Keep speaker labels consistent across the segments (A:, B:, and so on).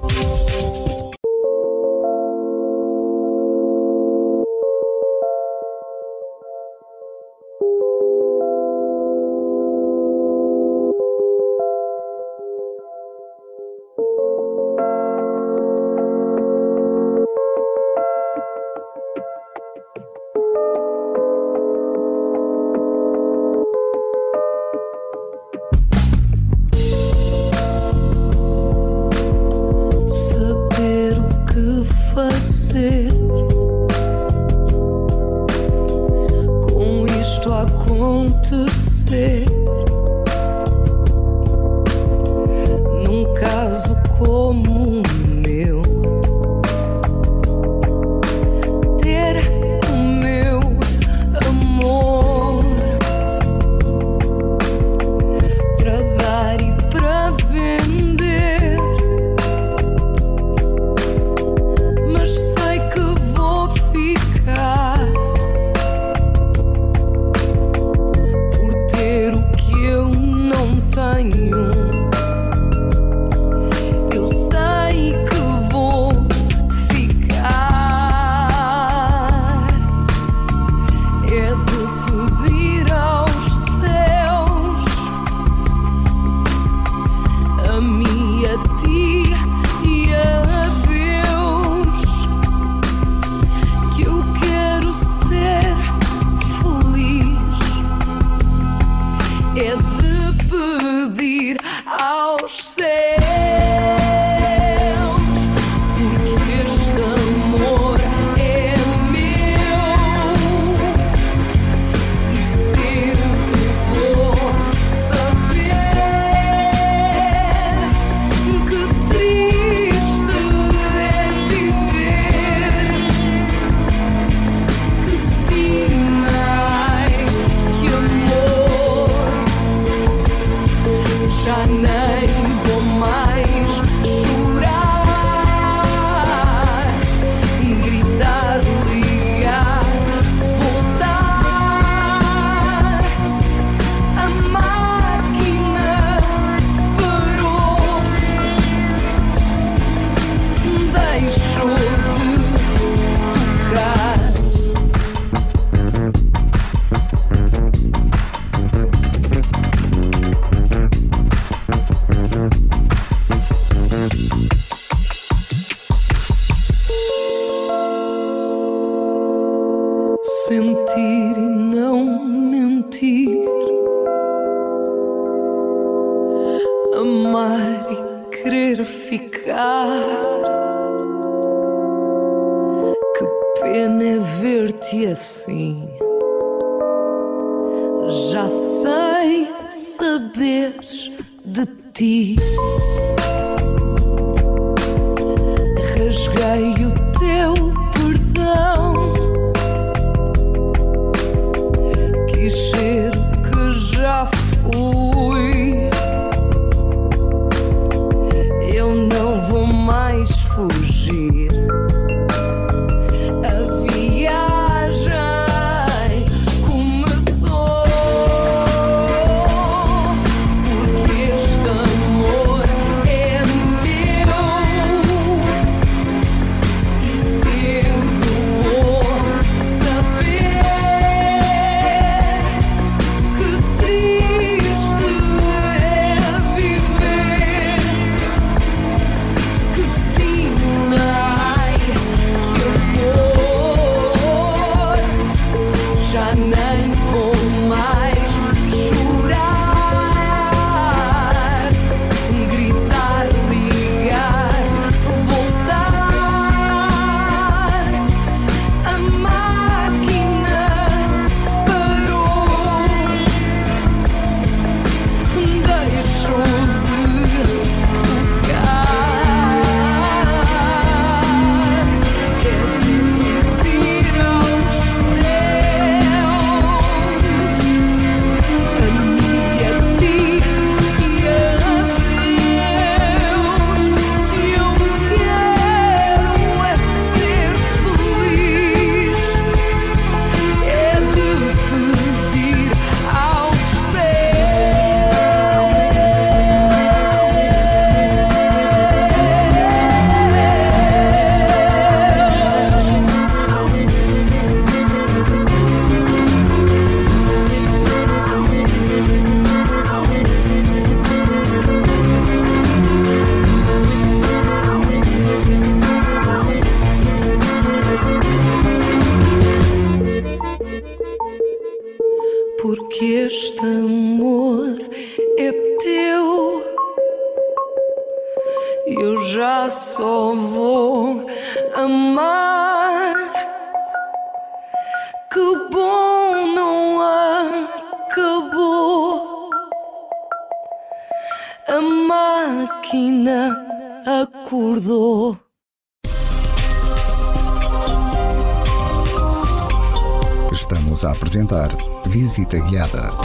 A: Só
B: Visita Guiada.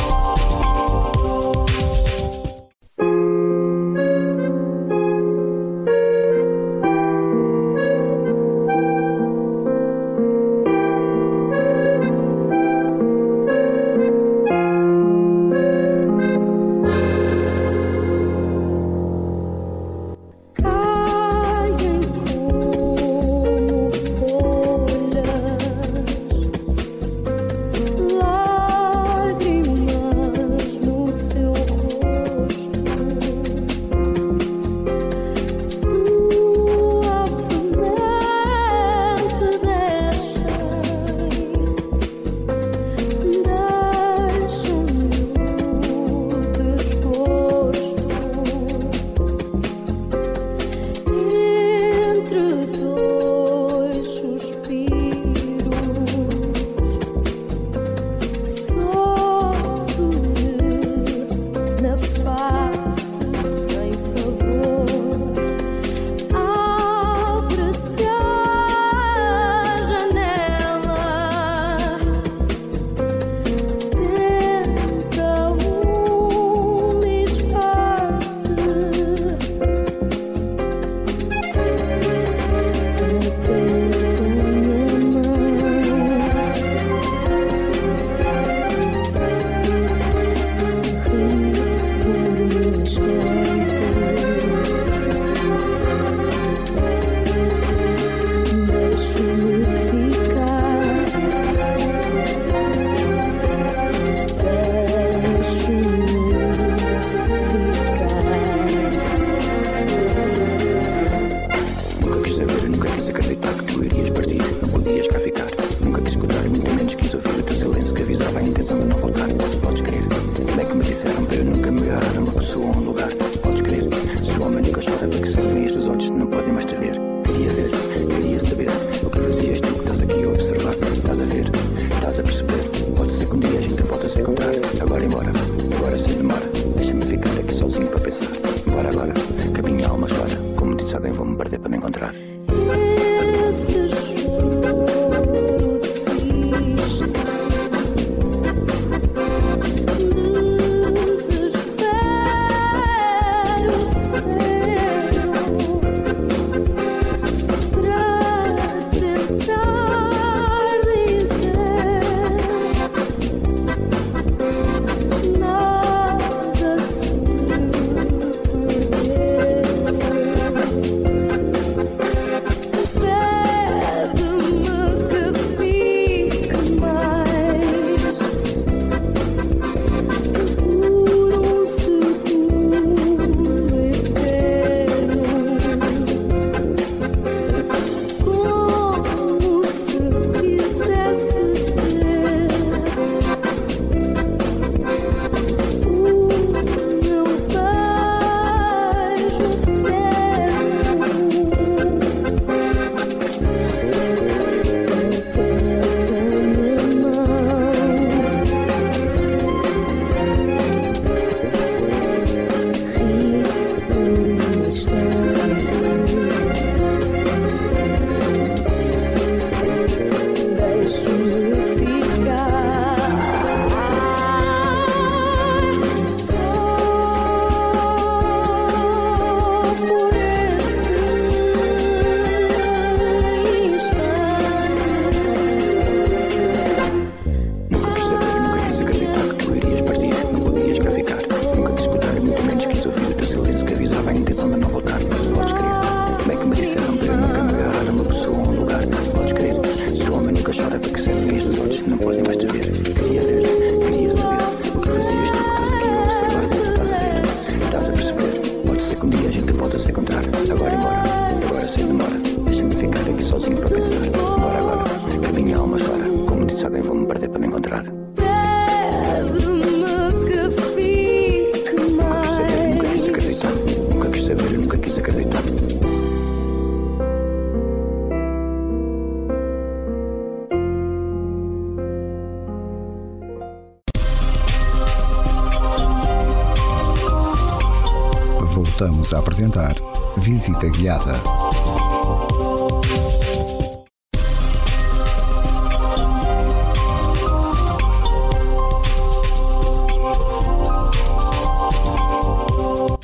C: A
A: apresentar Visita Guiada.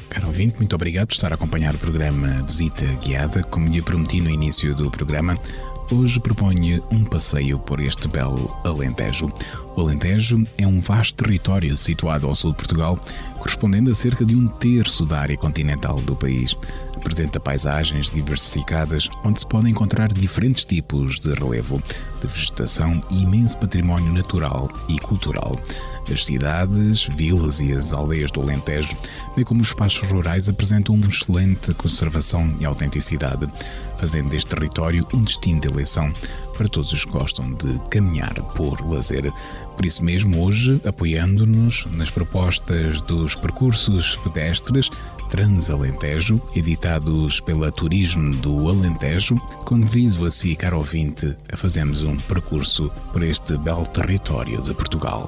D: Caro ouvinte, muito obrigado por estar a acompanhar o programa Visita Guiada. Como lhe prometi no início do programa, hoje proponho um passeio por este belo Alentejo. O Alentejo é um vasto território situado ao sul de Portugal, correspondendo a cerca de um terço da área continental do país. Apresenta paisagens diversificadas, onde se podem encontrar diferentes tipos de relevo, de vegetação e imenso património natural e cultural. As cidades, vilas e as aldeias do Alentejo, bem como os espaços rurais, apresentam uma excelente conservação e autenticidade, fazendo deste território um destino de eleição para todos os que gostam de caminhar por lazer. Por isso mesmo, hoje, apoiando-nos nas propostas dos percursos pedestres Transalentejo, editados pela Turismo do Alentejo, convido a si, caro ouvinte, a fazermos um percurso por este belo território de Portugal.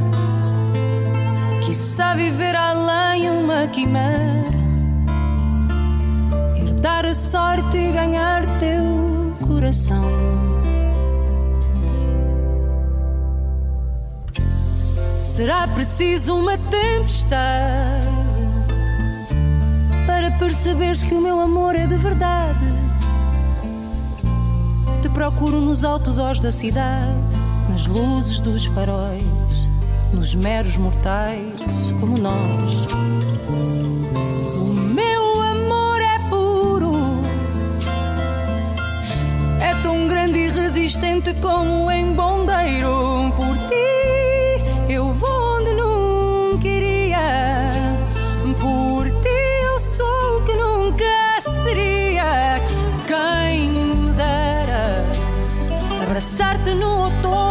B: Quiçá viver além uma quimera, herdar a sorte e ganhar teu coração. Será preciso uma tempestade para perceberes que o meu amor é de verdade. Te procuro nos outdoors da cidade, nas luzes dos faróis nos meros mortais como nós. O meu amor é puro, é tão grande e resistente como em bondeiro. Por ti eu vou onde nunca iria, por ti eu sou o que nunca seria. Quem me dera abraçar-te no outono,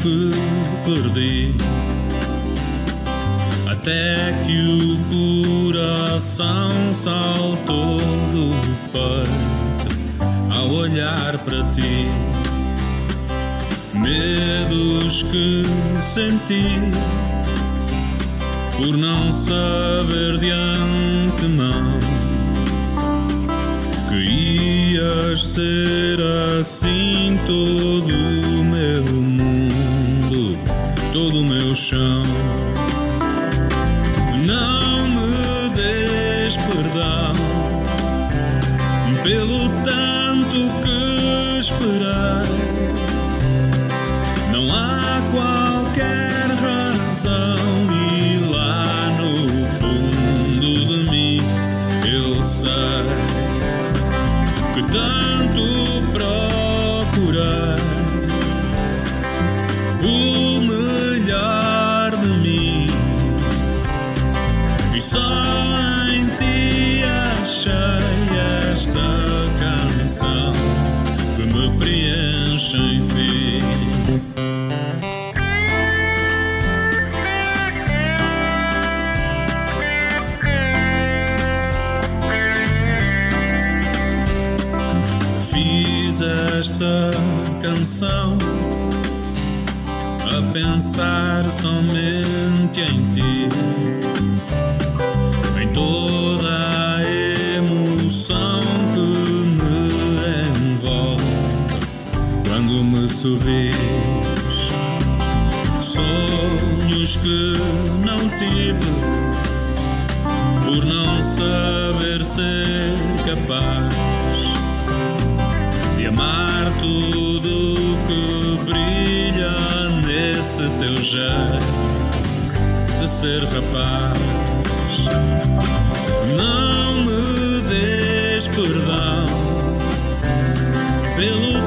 E: Que perdi, até que o coração saltou do peito ao olhar para ti. Medos que senti por não saber de antemão que ias ser assim todo todo o meu chão. Esta canção a pensar somente em ti, em toda a emoção que me envolve quando me sorris. Sonhos que não tive por não saber ser capaz tudo que brilha nesse teu jeito de ser rapaz. Não me des perdão pelo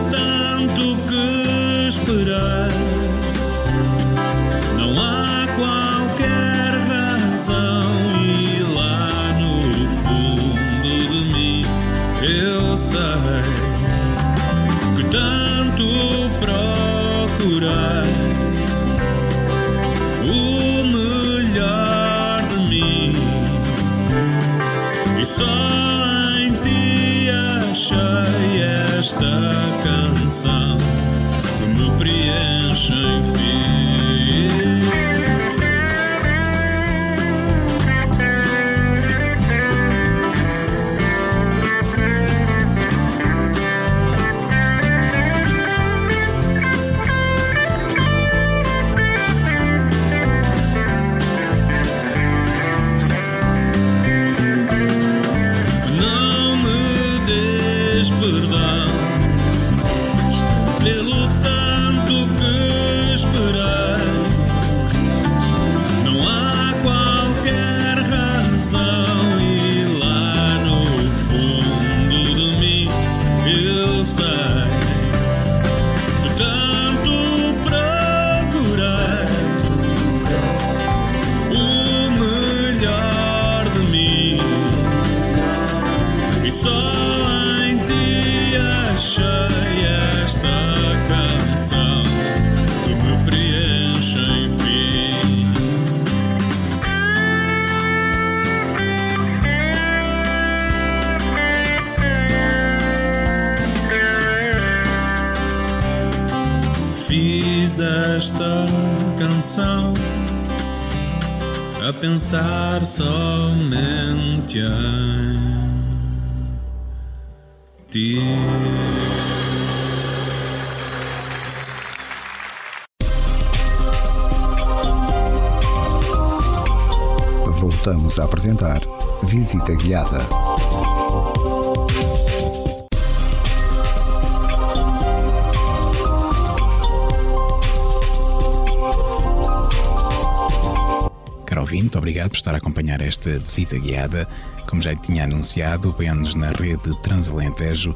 F: Voltamos a apresentar Visita Guiada.
D: Caro ouvinte, obrigado por estar a acompanhar esta visita guiada. Como já tinha anunciado, apoiando-nos na rede Transalentejo,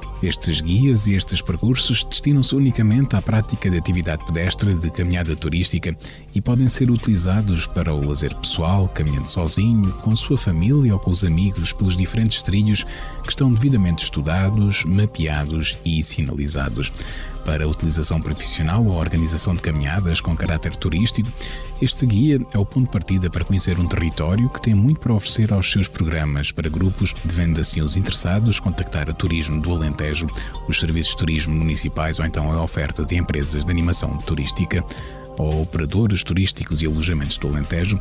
D: Estes guias e estes percursos destinam-se unicamente à prática de atividade pedestre de caminhada turística e podem ser utilizados para o lazer pessoal, caminhando sozinho, com sua família ou com os amigos pelos diferentes trilhos que estão devidamente estudados, mapeados e sinalizados. Para utilização profissional ou organização de caminhadas com caráter turístico, este guia é o ponto de partida para conhecer um território que tem muito para oferecer aos seus programas. Para grupos, devendo assim os interessados contactar a Turismo do Alentejo, os serviços de turismo municipais ou então a oferta de empresas de animação turística ou operadores turísticos e alojamentos do Alentejo,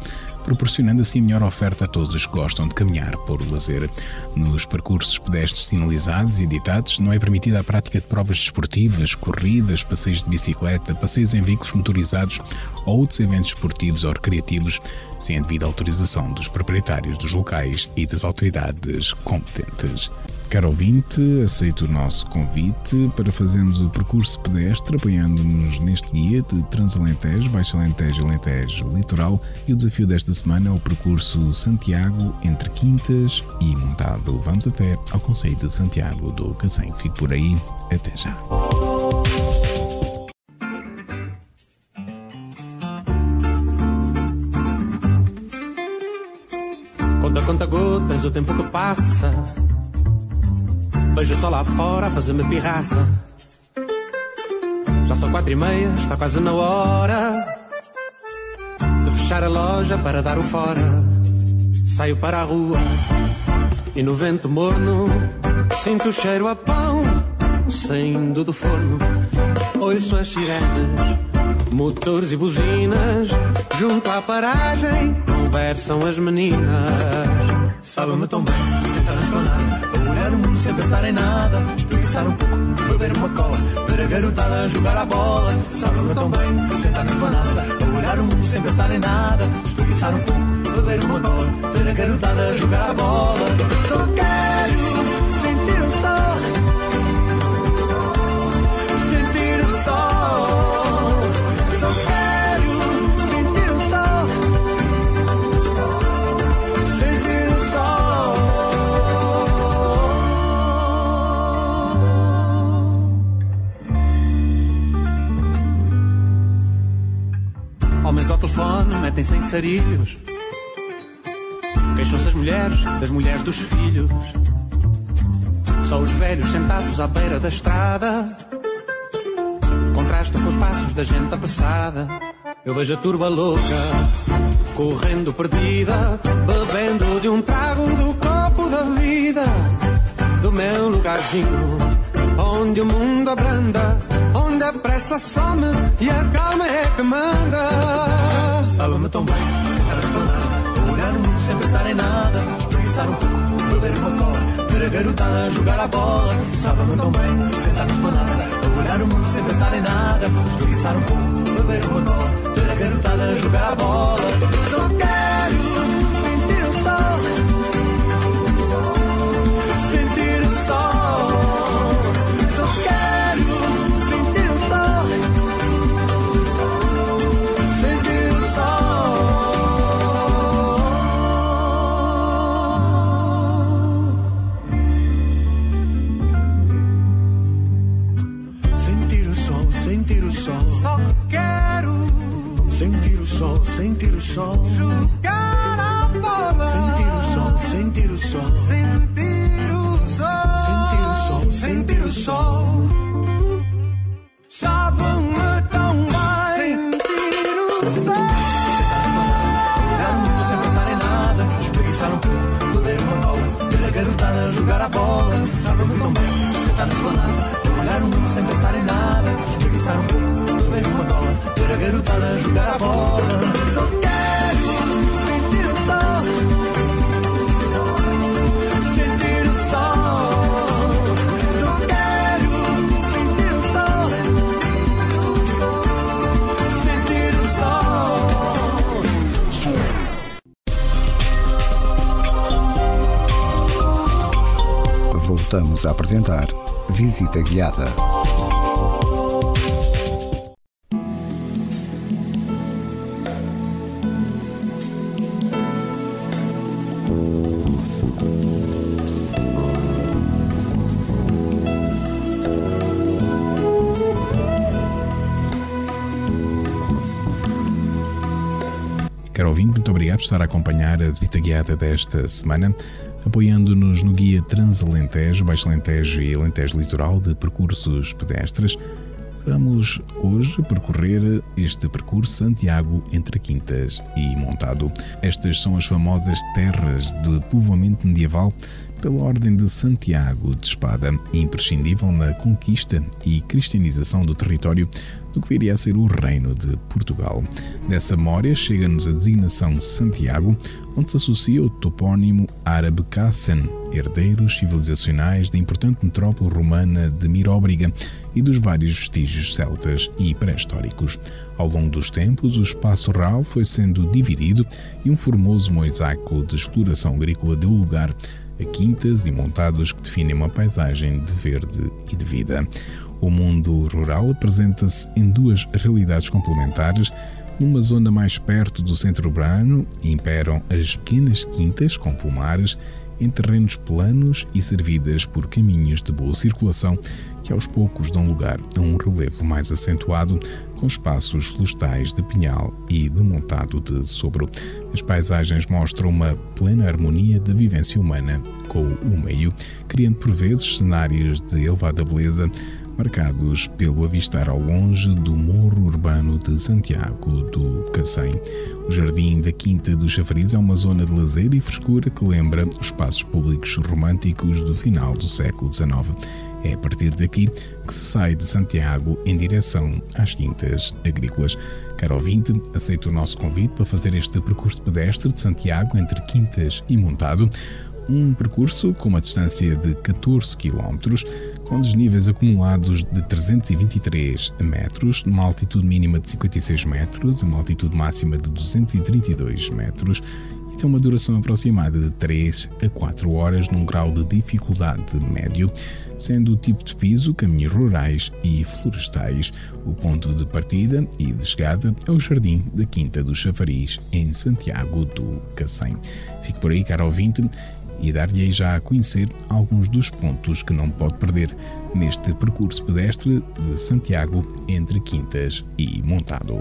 D: proporcionando assim melhor oferta a todos os que gostam de caminhar por lazer. Nos percursos pedestres sinalizados e editados, não é permitida a prática de provas desportivas, corridas, passeios de bicicleta, passeios em veículos motorizados ou outros eventos esportivos ou recreativos, sem a devida autorização dos proprietários dos locais e das autoridades competentes. Caro ouvinte, aceito o nosso convite para fazermos o percurso pedestre apoiando-nos neste guia de Transalentejo, Baixo Alentejo, Alentejo Litoral e o desafio desta semana é o percurso Santiago entre Quintas e Montado. Vamos até ao Conselho de Santiago do Cacém. Fique por aí, até já.
G: Conta, conta gotas, o tempo que passa. Vejo só lá fora a fazer-me pirraça. Já são quatro e meia, está quase na hora de fechar a loja para dar o fora. Saio para a rua e no vento morno sinto o cheiro a pão saindo do forno. Ouço as sirenes, motores e buzinas. Junto à paragem conversam as meninas. Sabe-me tão bem, sem pensar em nada, espreguiçar um pouco, beber uma cola, ver a garotada jogar a bola. Sabe-me tão bem, sentar na esplanada, a olhar o mundo sem pensar em nada, espreguiçar um pouco, beber uma cola, ver a garotada jogar a bola. Só quero sarilhos. Queixam-se as mulheres das mulheres dos filhos. Só os velhos sentados à beira da estrada contrastam com os passos da gente apressada. Eu vejo a turba louca, correndo perdida, bebendo de um trago do copo da vida, do meu lugarzinho, onde o mundo abranda, onde a pressa some e a calma é que manda. Sabe-me tão bem, sentar na esplanada, olhar o mundo sem pensar em nada, espreguiçar um pouco, beber uma cola, ver a garotada jogar a bola. Sabe-me tão bem, sentar na esplanada, olhar o mundo sem pensar em nada, espreguiçar um pouco, beber uma cola, ver a garotada a jogar a bola. Só quero sol. Jogar a bola. Sentir o sol, sentir o sol. Sentir o sol. Sentir o sol, sentir o sol. Sabe-me tão bem. Sentir o sol. O mundo sem pensar em nada. Espreguiçar um pouco, beber uma bola. Ver a garotada jogar a bola. Sabe-me tão bem. Sentar na esplanada. Olhar o mundo sem pensar em nada. Espreguiçar um pouco, beber uma bola. Ver a garotada a jogar a bola.
F: Voltamos a apresentar Visita Guiada.
D: Caro ouvinte, muito obrigado por estar a acompanhar a visita guiada desta semana, apoiando-nos no guia Transalentejo, Baixo Alentejo e Alentejo Litoral de percursos pedestres. Vamos hoje percorrer este percurso Santiago entre Quintas e Montado. Estas são as famosas terras de povoamento medieval pela Ordem de Santiago de Espada, imprescindível na conquista e cristianização do território do que viria a ser o Reino de Portugal. Dessa memória chega-nos a designação Santiago, onde se associa o topónimo árabe Qassen, herdeiros civilizacionais da importante metrópole romana de Miróbriga e dos vários vestígios celtas e pré-históricos. Ao longo dos tempos, o espaço rural foi sendo dividido e um formoso mosaico de exploração agrícola deu lugar a quintas e montados que definem uma paisagem de verde e de vida. O mundo rural apresenta-se em duas realidades complementares. Numa zona mais perto do centro urbano, imperam as pequenas quintas com pomares em terrenos planos e servidas por caminhos de boa circulação que aos poucos dão lugar a um relevo mais acentuado com espaços florestais de pinhal e de montado de sobro. As paisagens mostram uma plena harmonia da vivência humana com o meio, criando por vezes cenários de elevada beleza marcados pelo avistar ao longe do morro urbano de Santiago do Cacém. O Jardim da Quinta do Chafariz é uma zona de lazer e frescura que lembra os espaços públicos românticos do final do século XIX. É a partir daqui que se sai de Santiago em direção às quintas agrícolas. Caro ouvinte, aceito o nosso convite para fazer este percurso pedestre de Santiago entre Quintas e Montado, um percurso com uma distância de 14 km, com desníveis acumulados de 323 metros, numa altitude mínima de 56 metros e uma altitude máxima de 232 metros, e tem uma duração aproximada de 3 a 4 horas num grau de dificuldade médio, sendo o tipo de piso caminhos rurais e florestais. O ponto de partida e de chegada é o Jardim da Quinta do Chafariz, em Santiago do Cacém. Fique por aí, caro ouvinte, e dar-lhe já a conhecer alguns dos pontos que não pode perder neste percurso pedestre de Santiago entre Quintas e Montado.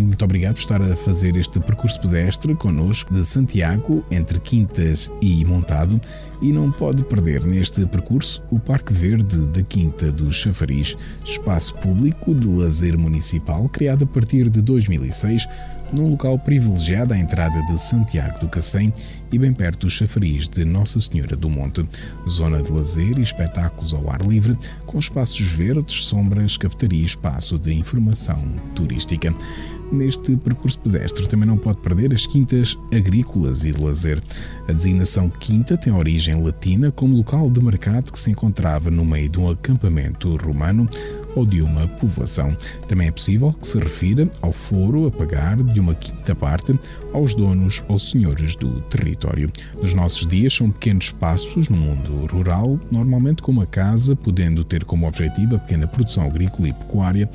D: Muito obrigado por estar a fazer este percurso pedestre connosco de Santiago, entre Quintas e Montado, e não pode perder neste percurso o Parque Verde da Quinta do Chafariz, espaço público de lazer municipal criado a partir de 2006, num local privilegiado à entrada de Santiago do Cacém e bem perto do chafariz de Nossa Senhora do Monte. Zona de lazer e espetáculos ao ar livre, com espaços verdes, sombras, cafetaria e espaço de informação turística. Neste percurso pedestre também não pode perder as quintas agrícolas e de lazer. A designação quinta tem origem latina como local de mercado que se encontrava no meio de um acampamento romano ou de uma povoação. Também é possível que se refira ao foro a pagar de uma quinta parte aos donos ou senhores do território. Nos nossos dias são pequenos espaços no mundo rural, normalmente com uma casa, podendo ter como objetivo a pequena produção agrícola e pecuária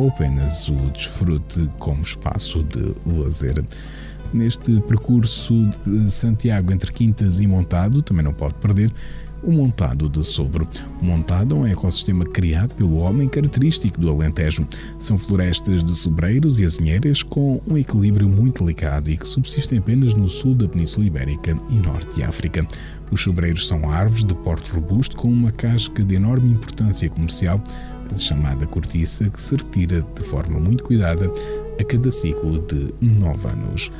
D: ou apenas o desfrute como espaço de lazer. Neste percurso de Santiago entre Quintas e Montado, também não pode perder o montado de Sobre. O montado é um ecossistema criado pelo homem característico do Alentejo. São florestas de sobreiros e azinheiras com um equilíbrio muito delicado e que subsistem apenas no sul da Península Ibérica e norte de África. Os sobreiros são árvores de porte robusto com uma casca de enorme importância comercial, chamada cortiça, que se retira de forma muito cuidada a cada ciclo de nove anos.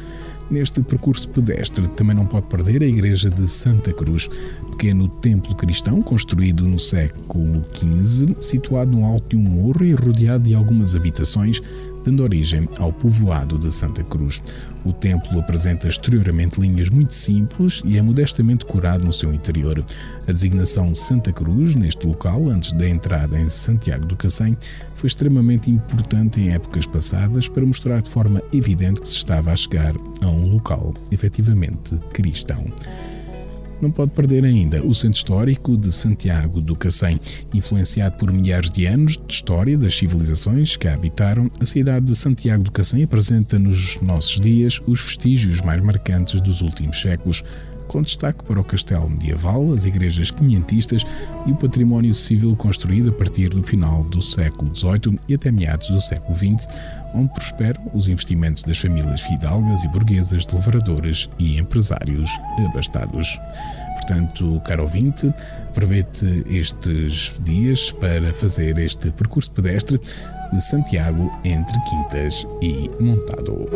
D: Neste percurso pedestre também não pode perder a Igreja de Santa Cruz, pequeno templo cristão construído no século XV, situado no alto de um morro e rodeado de algumas habitações, dando origem ao povoado de Santa Cruz. O templo apresenta exteriormente linhas muito simples e é modestamente decorado no seu interior. A designação Santa Cruz, neste local, antes da entrada em Santiago do Cacém, foi extremamente importante em épocas passadas para mostrar de forma evidente que se estava a chegar a um local efetivamente cristão. Não pode perder ainda. O centro histórico de Santiago do Cacém, influenciado por milhares de anos,
H: de história das civilizações que a habitaram, a cidade de Santiago do Cacém apresenta nos nossos dias os vestígios mais marcantes dos últimos séculos, com destaque para o castelo medieval, as igrejas quinhentistas e o património civil construído a partir do final do século XVIII e até meados do século XX, onde prosperam os investimentos das famílias fidalgas e burguesas de lavradores e empresários abastados. Portanto, caro ouvinte, aproveite estes dias para fazer este percurso pedestre de Santiago entre Quintas e Montado.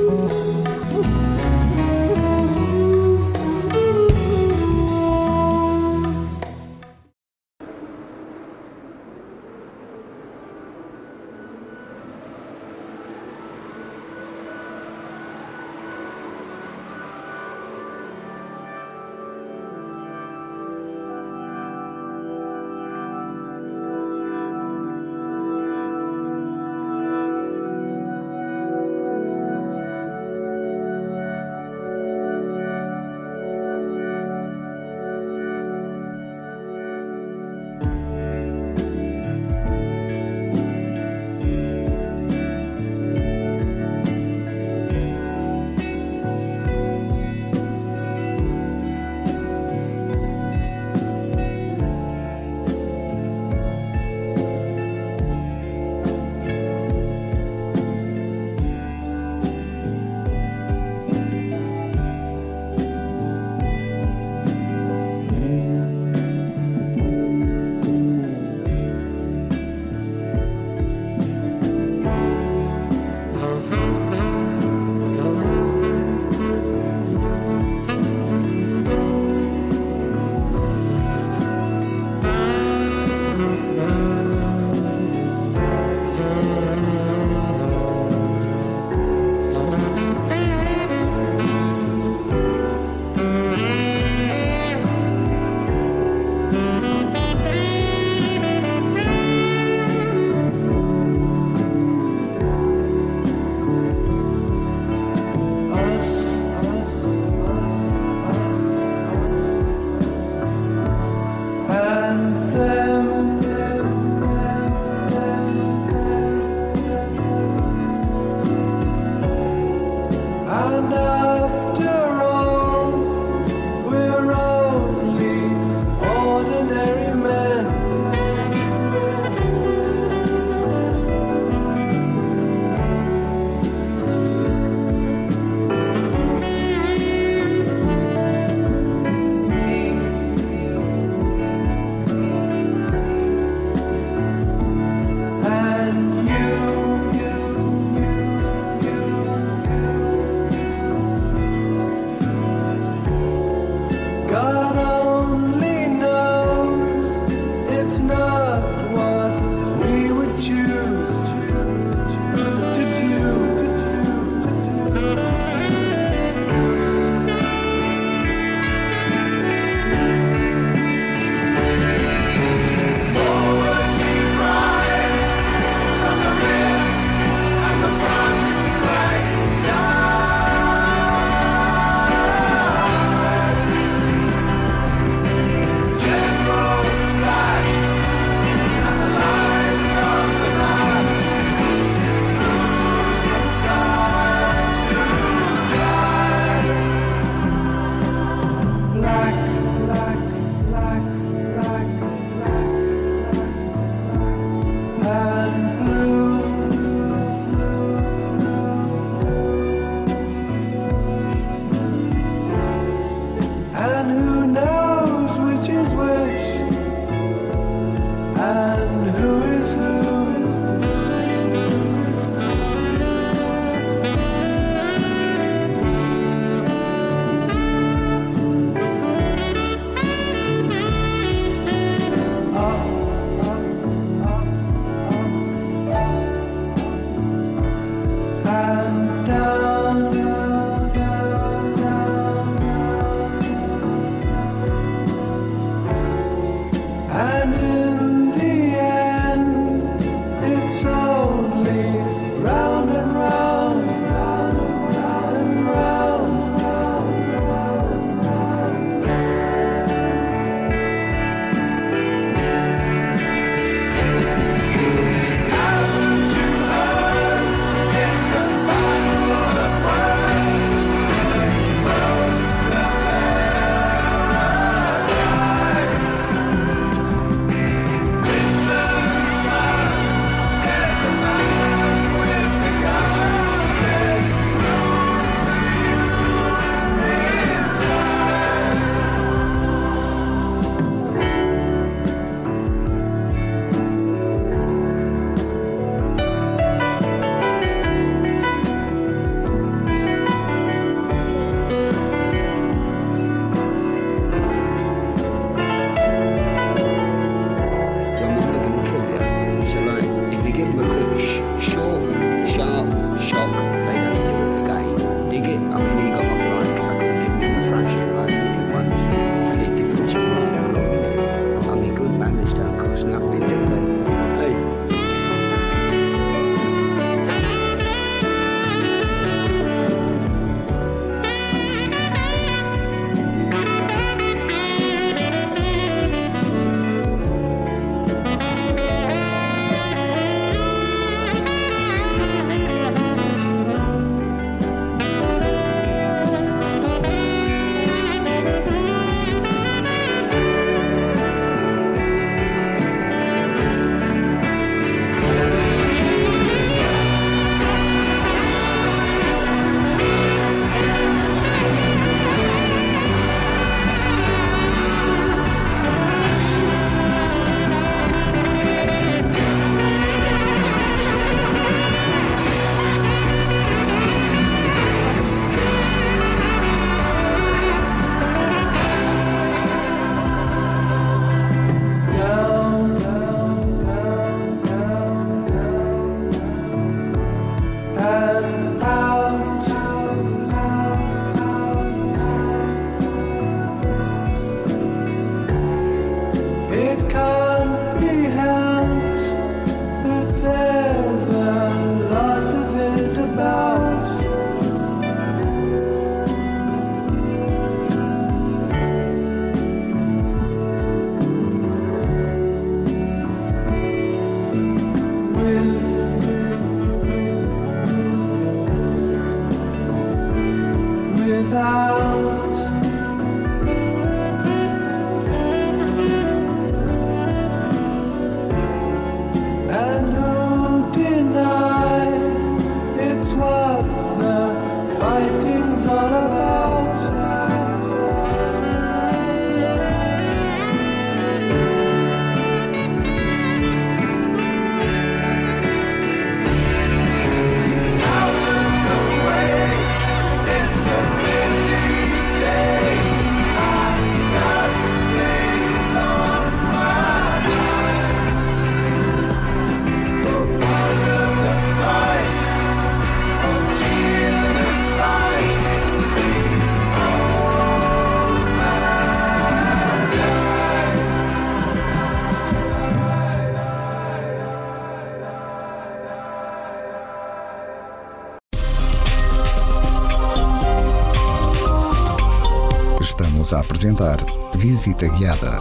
A: Voltamos a apresentar Visita Guiada.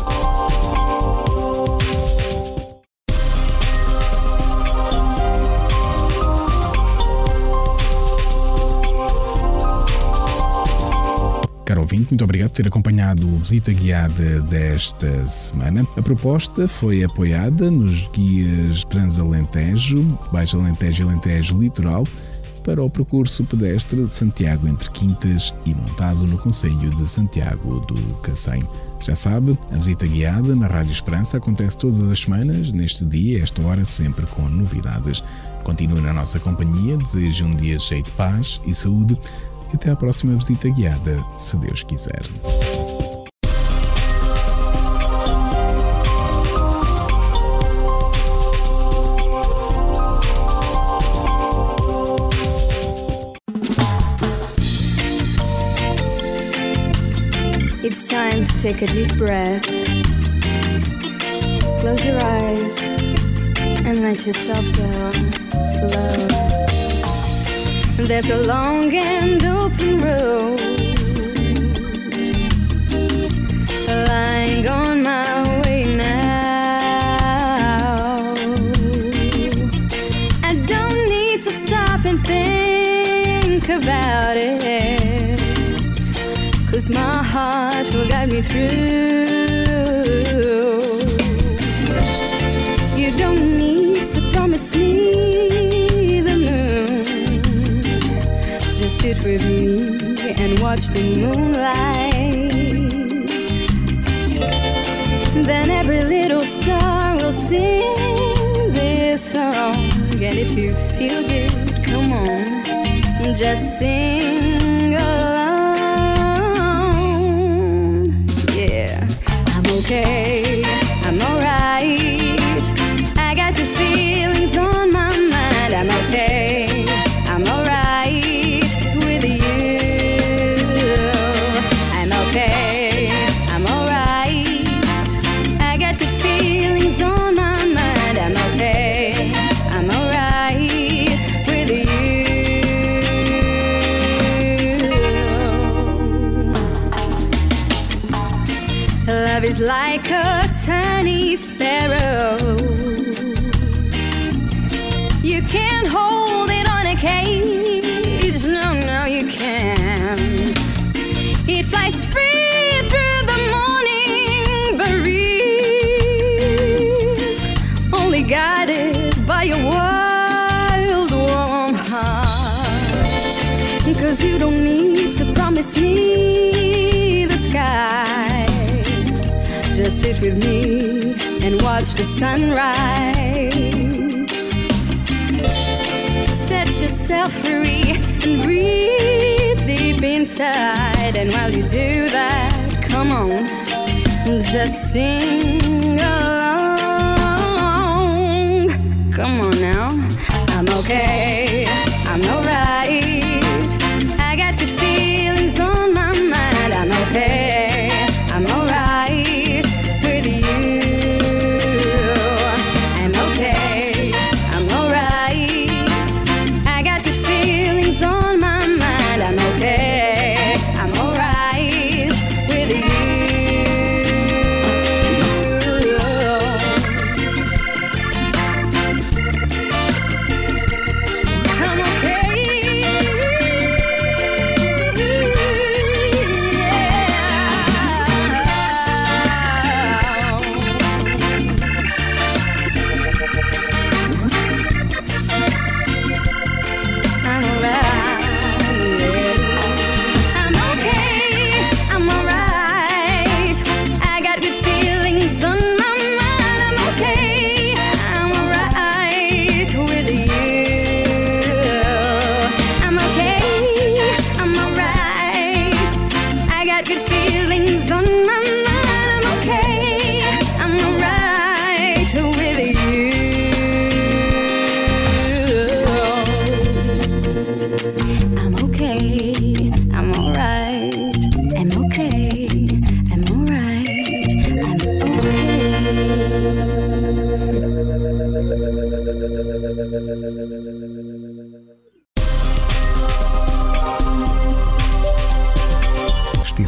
D: Caro ouvinte, muito obrigado por ter acompanhado o Visita Guiada desta semana. A proposta foi apoiada nos guias Transalentejo, Baixo Alentejo e Alentejo Litoral para o percurso pedestre de Santiago entre Quintas e montado no Conselho de Santiago do Cacém. Já sabe, a visita guiada na Rádio Esperança acontece todas as semanas, neste dia, esta hora, sempre com novidades. Continue na nossa companhia, desejo um dia cheio de paz e saúde e até à próxima visita guiada, se Deus quiser.
B: It's time to take a deep breath. Close your eyes and let yourself go slow. There's a long and open road lying on my Cause my heart will guide me through. You don't need to promise me the moon. Just sit with me and watch the moonlight. Then every little star will sing this song. And if you feel good, come on, just sing along. Okay, I'm alright. I got the feelings on my mind. I'm okay, like a tiny sparrow. Sit with me and watch the sunrise. Set yourself free and breathe deep inside. And while you do that, come on, just sing along. Come on now, I'm okay, I'm alright.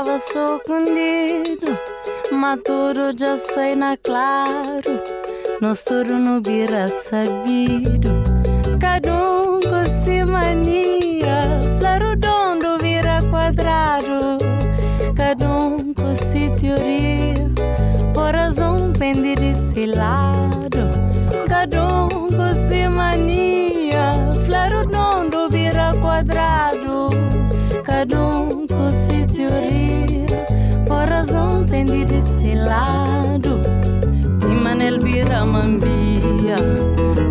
B: Estava surpreendido. Maturo já sei na claro, nós tudo no vira sabido. Cada um com si mania, flarudondo vira quadrado. Cada com si teoria, por razão pende desse lado. Cada um com si mania, vira quadrado. Si teoria, por razão pende desse lado. De manel vira mambia,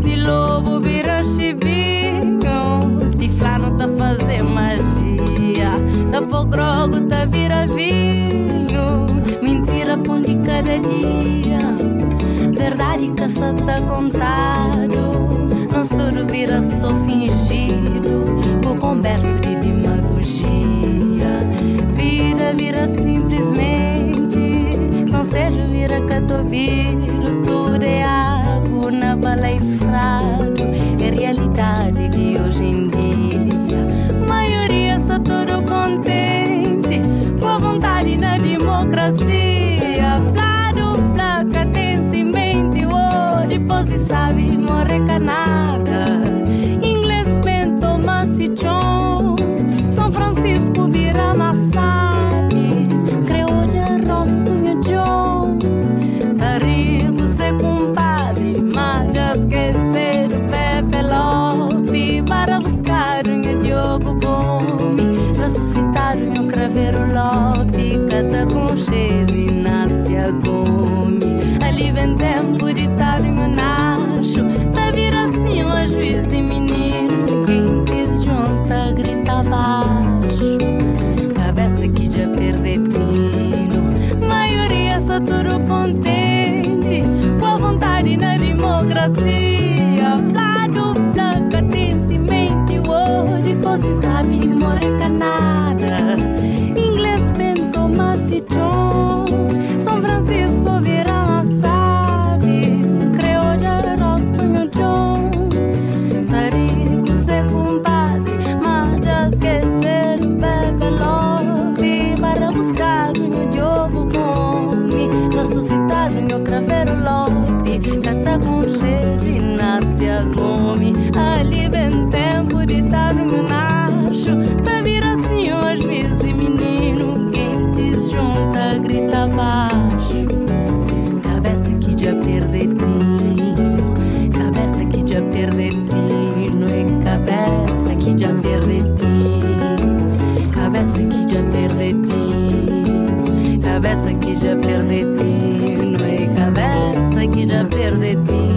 B: de lobo vira chibinho, de flano tá fazer magia, da pogrogo tá vira vinho, mentira com de cada dia, verdade que só tá contado, nós tudo vira só fingido, simplesmente, conselho vira catoviro, cheiro e nasce a Gomes. Ali que já perdetino, é cabeça que já perdetino.